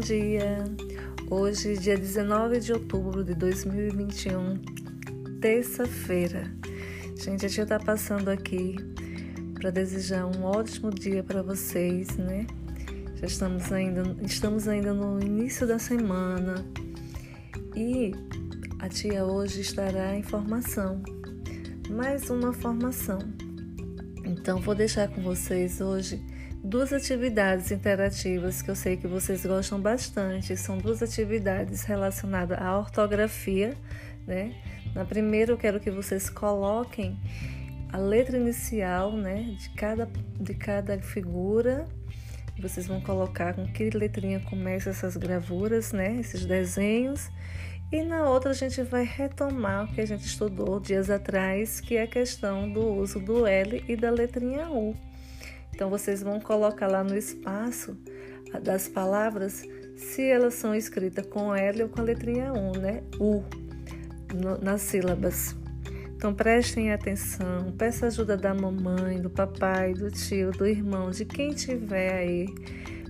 dia! Hoje, dia 19 de outubro de 2021, terça-feira. Gente, a tia tá passando aqui para desejar um ótimo dia para vocês, né? Já estamos ainda, estamos ainda no início da semana e a tia hoje estará em formação, mais uma formação. Então, vou deixar com vocês hoje duas atividades interativas que eu sei que vocês gostam bastante. São duas atividades relacionadas à ortografia, né? Na primeira eu quero que vocês coloquem a letra inicial, né, de cada de cada figura. Vocês vão colocar com que letrinha começa essas gravuras, né, esses desenhos. E na outra a gente vai retomar o que a gente estudou dias atrás, que é a questão do uso do L e da letrinha U. Então vocês vão colocar lá no espaço das palavras se elas são escritas com L ou com a letrinha U, né? U no, nas sílabas. Então prestem atenção, peça ajuda da mamãe, do papai, do tio, do irmão, de quem tiver aí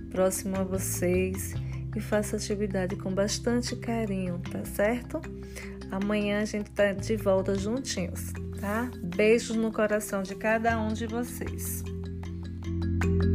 próximo a vocês e faça atividade com bastante carinho, tá certo? Amanhã a gente tá de volta juntinhos, tá? Beijos no coração de cada um de vocês. thank you